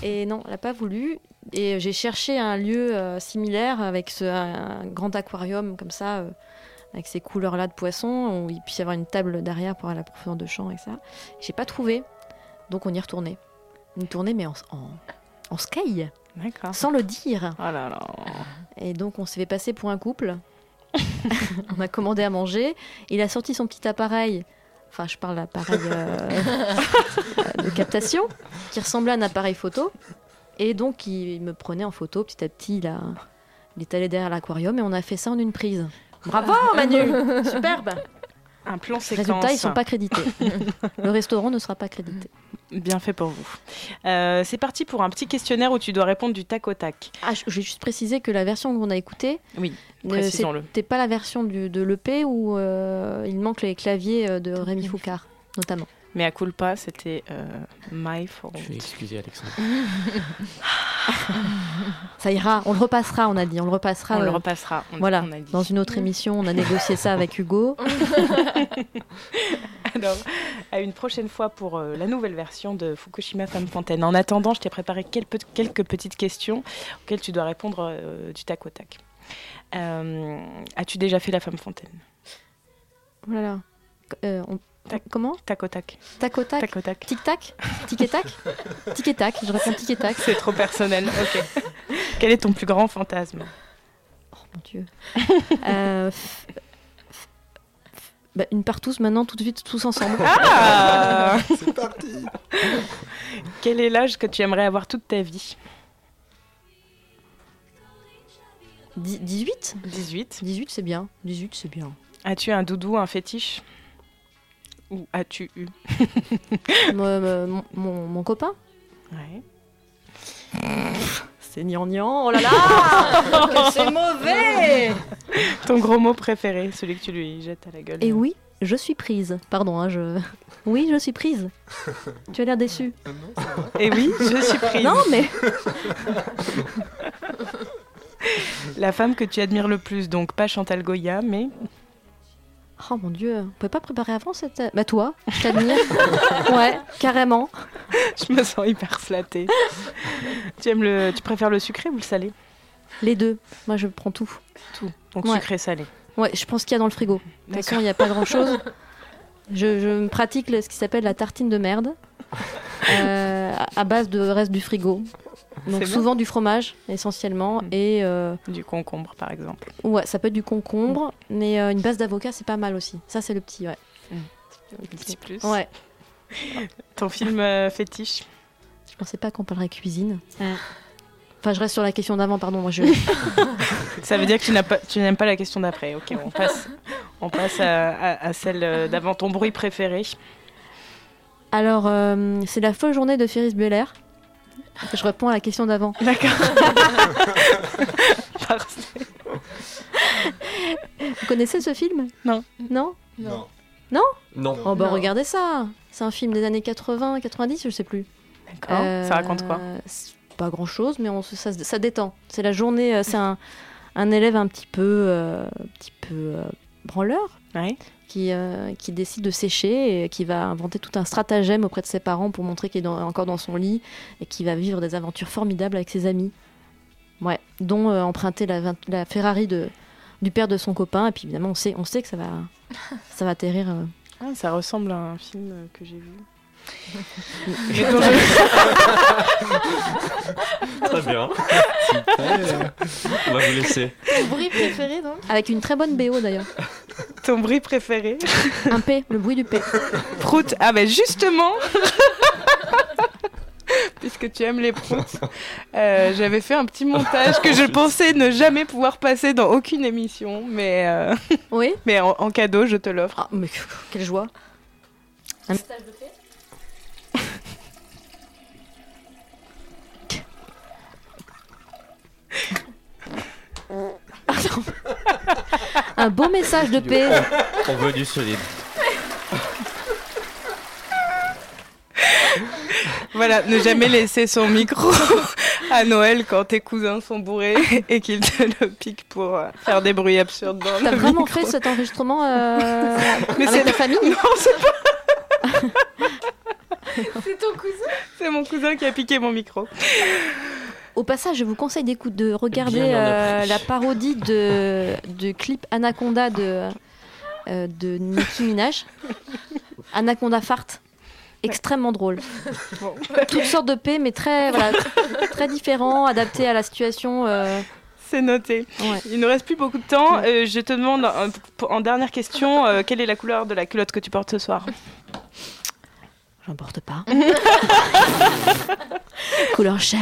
Et non, elle n'a pas voulu. Et j'ai cherché un lieu euh, similaire avec ce, un, grand aquarium comme ça, euh, avec ces couleurs-là de poissons, où il puisse y avoir une table derrière pour la profondeur de champ et ça. J'ai pas trouvé. Donc on y retourné. Une tournée, mais en, en, en sky. Sans le dire. Oh là là. Et donc on s'est fait passer pour un couple. on a commandé à manger. Il a sorti son petit appareil. Enfin, je parle d'appareil euh, de captation, qui ressemblait à un appareil photo. Et donc, il me prenait en photo petit à petit. A- il est allé derrière l'aquarium et on a fait ça en une prise. Bravo, Manu Superbe Un plan séquence. Résultat, ils sont pas crédités. Le restaurant ne sera pas crédité. Bien fait pour vous. Euh, c'est parti pour un petit questionnaire où tu dois répondre du tac au tac. Ah, je vais juste préciser que la version qu'on a écoutée, Oui, ne- précisons-le. c'était pas la version du- de l'EP où euh, il manque les claviers euh, de Rémi Foucard, notamment. Mais à culpa, c'était euh, my fault. Je vais excuser Alexandre. Ça ira, on le repassera, on a dit, on le repassera. On le euh, repassera, on- voilà, on a dit. dans une autre émission, on a négocié ça avec Hugo. Alors, à une prochaine fois pour euh, la nouvelle version de Fukushima Femme Fontaine. En attendant, je t'ai préparé quelques, quelques petites questions auxquelles tu dois répondre euh, du tac au tac. Euh, As-tu déjà fait la Femme Fontaine? Oh là là. Euh, on- Comment Tac au tac. Tac au tac. Tac au tac. Tic tac Tic et tac Tic et tac, je réponds tic et tac. C'est trop personnel, ok. Quel est ton plus grand fantasme? Mon Dieu. Euh, bah, une partouze maintenant, tout de suite, tous ensemble. Ah C'est parti Quel est l'âge que tu aimerais avoir toute ta vie? Dix- 18 18. 18, c'est bien. 18, c'est bien. As-tu un doudou, un fétiche? Ou as-tu eu? Euh, mon, mon- mon copain Ouais. C'est gnangnan, oh là là c'est mauvais Ton gros mot préféré, celui que tu lui jettes à la gueule. Et oui, je suis prise. Pardon, hein, je... Oui, je suis prise. Tu as l'air déçu. Et oui, je suis prise. Non, mais... La femme que tu admires le plus, donc pas Chantal Goya, mais Oh mon Dieu, on pouvait pas préparer avant cette... Bah toi, je t'admire. ouais, carrément. je me sens hyper flattée. tu aimes le, tu préfères le sucré ou le salé? Les deux. Moi, je prends tout. Tout. Donc Ouais. sucré salé. Ouais, je pense qu'il y a dans le frigo. De toute façon, D'accord. il n'y a pas grand-chose. Je, je pratique ce qui s'appelle la tartine de merde, euh, à base de reste du frigo. Donc bon. souvent du fromage, essentiellement, et euh, Du concombre, par exemple. ouais, ça peut être du concombre, mais euh, une base d'avocat, c'est pas mal aussi. Ça, c'est le petit, ouais. Le petit plus. Ouais. Ton film fétiche Je pensais pas qu'on parlerait cuisine. Enfin, je reste sur la question d'avant, pardon. Moi, je... Ça veut dire que tu n'as pas- tu n'aimes pas la question d'après. Ok, on passe, on passe à, à- à celle d'avant. Ton bruit préféré Alors, euh, c'est la folle journée de Ferris Bueller. Je réponds à la question d'avant. D'accord. Parfait. Vous connaissez ce film? Non. Non? Non. Non? Non. Oh bah Non. regardez ça C'est un film des années 80, 90, je sais plus. D'accord. Ça raconte quoi? c'est Pas grand chose, mais on, se- ça, ça détend. C'est la journée, euh, c'est un, un élève un petit peu, euh, un petit peu euh, branleur Ouais. Qui, euh, qui décide de sécher et qui va inventer tout un stratagème auprès de ses parents pour montrer qu'il est dans- encore dans son lit et qui va vivre des aventures formidables avec ses amis. Ouais, dont euh, emprunter la, Ferrari de, du père de son copain. Et puis évidemment, on sait, on sait que ça va, ça va atterrir. euh, Ah, ça ressemble à un film que j'ai vu. Très bien. Super. On va vous laisser. Ton bruit préféré, donc? Avec une très bonne BO d'ailleurs. Ton bruit préféré Un P, le bruit du P. Prout. Ah ben justement puisque tu aimes les proutes, euh, j'avais fait un petit montage que je pensais ne jamais pouvoir passer dans aucune émission, mais, euh, oui. mais en, en cadeau, je te l'offre. Ah, mais quelle joie. Un message de paix Pardon. Un beau message de paix. On veut du solide. Voilà, ne jamais laisser son micro à Noël quand tes cousins sont bourrés et qu'ils te le piquent pour euh, faire des bruits absurdes dans T'as vraiment micro. fait cet enregistrement euh, Mais avec c'est ta famille? Non, c'est pas. c'est ton cousin? C'est mon cousin qui a piqué mon micro. Au passage, je vous conseille d'écouter, de regarder euh, la parodie de, de clip Anaconda de, euh, de Nicki Minaj. Anaconda fart. Extrêmement drôle. Toutes sortes de P, mais très, voilà, très différents, adaptés à la situation. euh. C'est noté. Il ne reste plus beaucoup de temps. Euh, je te demande en dernière question, euh, quelle est la couleur de la culotte que tu portes ce soir? J'en porte pas. Couleur chair.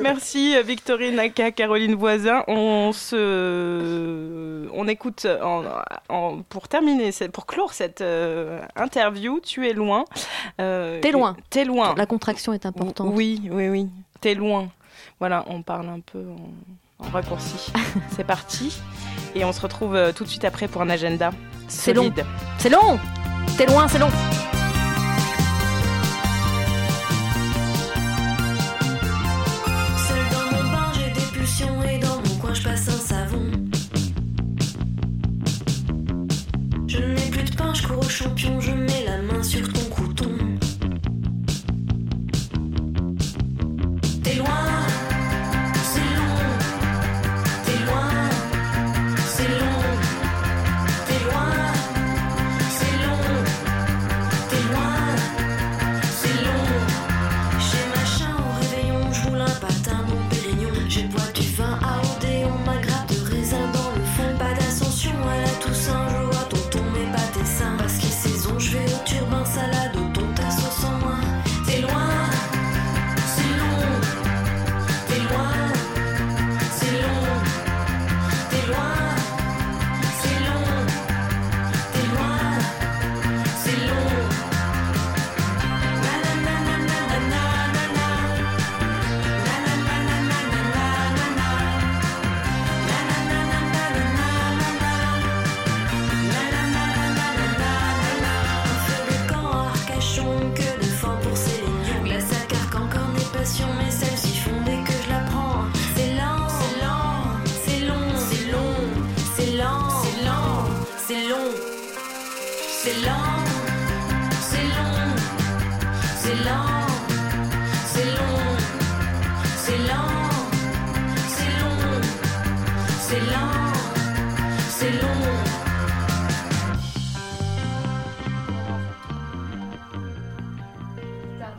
Merci euh, Victorine Aka, Caroline Voisin. On se, on écoute en- en- pour terminer, pour clore cette euh, interview. Tu es loin. Euh, T'es loin. T'es loin. La contraction est importante. Oui, oui, oui. T'es loin. Voilà, on parle un peu en, en raccourci. C'est parti. Et on se retrouve euh, tout de suite après pour un agenda C'est long. C'est long T'es loin, c'est long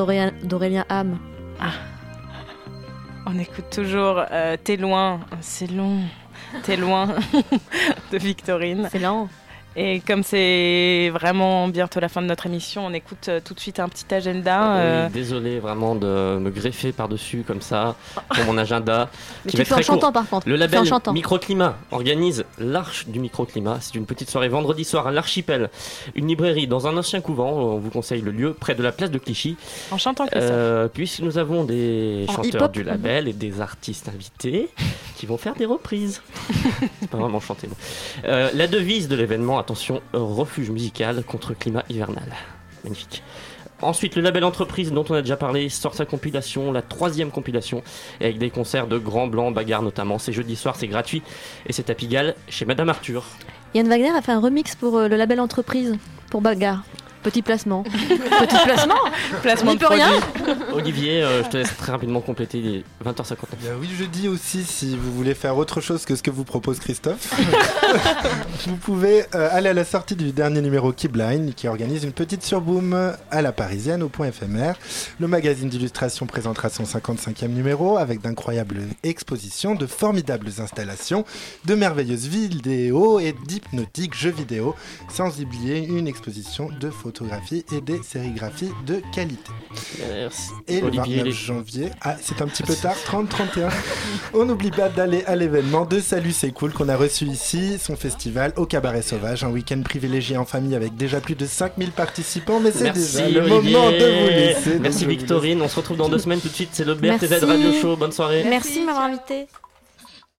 D'Aurélien Ham. On écoute toujours euh, T'es loin, c'est long, T'es loin de Victorine. C'est lent. Et comme c'est vraiment bientôt la fin de notre émission, on écoute euh, tout de suite un petit agenda. euh, désolé vraiment de me greffer par-dessus comme ça pour mon agenda. Mais qui tu va être fais en court. par contre. Le label. Microclimat organise l'Arche du Microclimat. C'est une petite soirée vendredi soir à l'Archipel, une librairie dans un ancien couvent. On vous conseille le lieu près de la place de Clichy. En chantant. Euh, puisque nous avons des En chanteurs du label et des artistes invités qui vont faire des reprises. C'est pas vraiment chanter. Euh, la devise de l'événement, attention, refuge musical contre climat hivernal. Magnifique. Ensuite, le label Entreprise, dont on a déjà parlé, sort sa compilation, la troisième compilation, avec des concerts de Grand Blanc, Bagarre notamment. C'est jeudi soir, c'est gratuit, et c'est à Pigalle, chez Madame Arthur. Yann Wagner a fait un remix pour euh, le label Entreprise, pour Bagarre. Petit placement. Petit placement Placement de peut rien Olivier, euh, je te laisse très rapidement compléter, il est 20h59. Bien oui, je dis aussi, si vous voulez faire autre chose que ce que vous propose Christophe, vous pouvez euh, aller à la sortie du dernier numéro Keyblind qui organise une petite surboom à la parisienne au point éphémère. Le magazine d'illustration présentera son 55e numéro avec d'incroyables expositions, de formidables installations, de merveilleuses vidéos et d'hypnotiques jeux vidéo, sans oublier une exposition de photos photographie et des sérigraphies de qualité. Merci. Et le Olivier 29 Lé- janvier, ah, c'est un petit peu tard, 30-31, on n'oublie pas d'aller à l'événement de Salut c'est cool qu'on a reçu ici, son festival au Cabaret Sauvage, un week-end privilégié en famille avec déjà plus de 5000 participants, mais c'est Merci déjà le Olivier. moment de vous laisser. Merci Victorine. On se retrouve dans deux semaines tout de suite. C'est le BRTZ. Radio Show. Bonne soirée. Merci de m'avoir invité.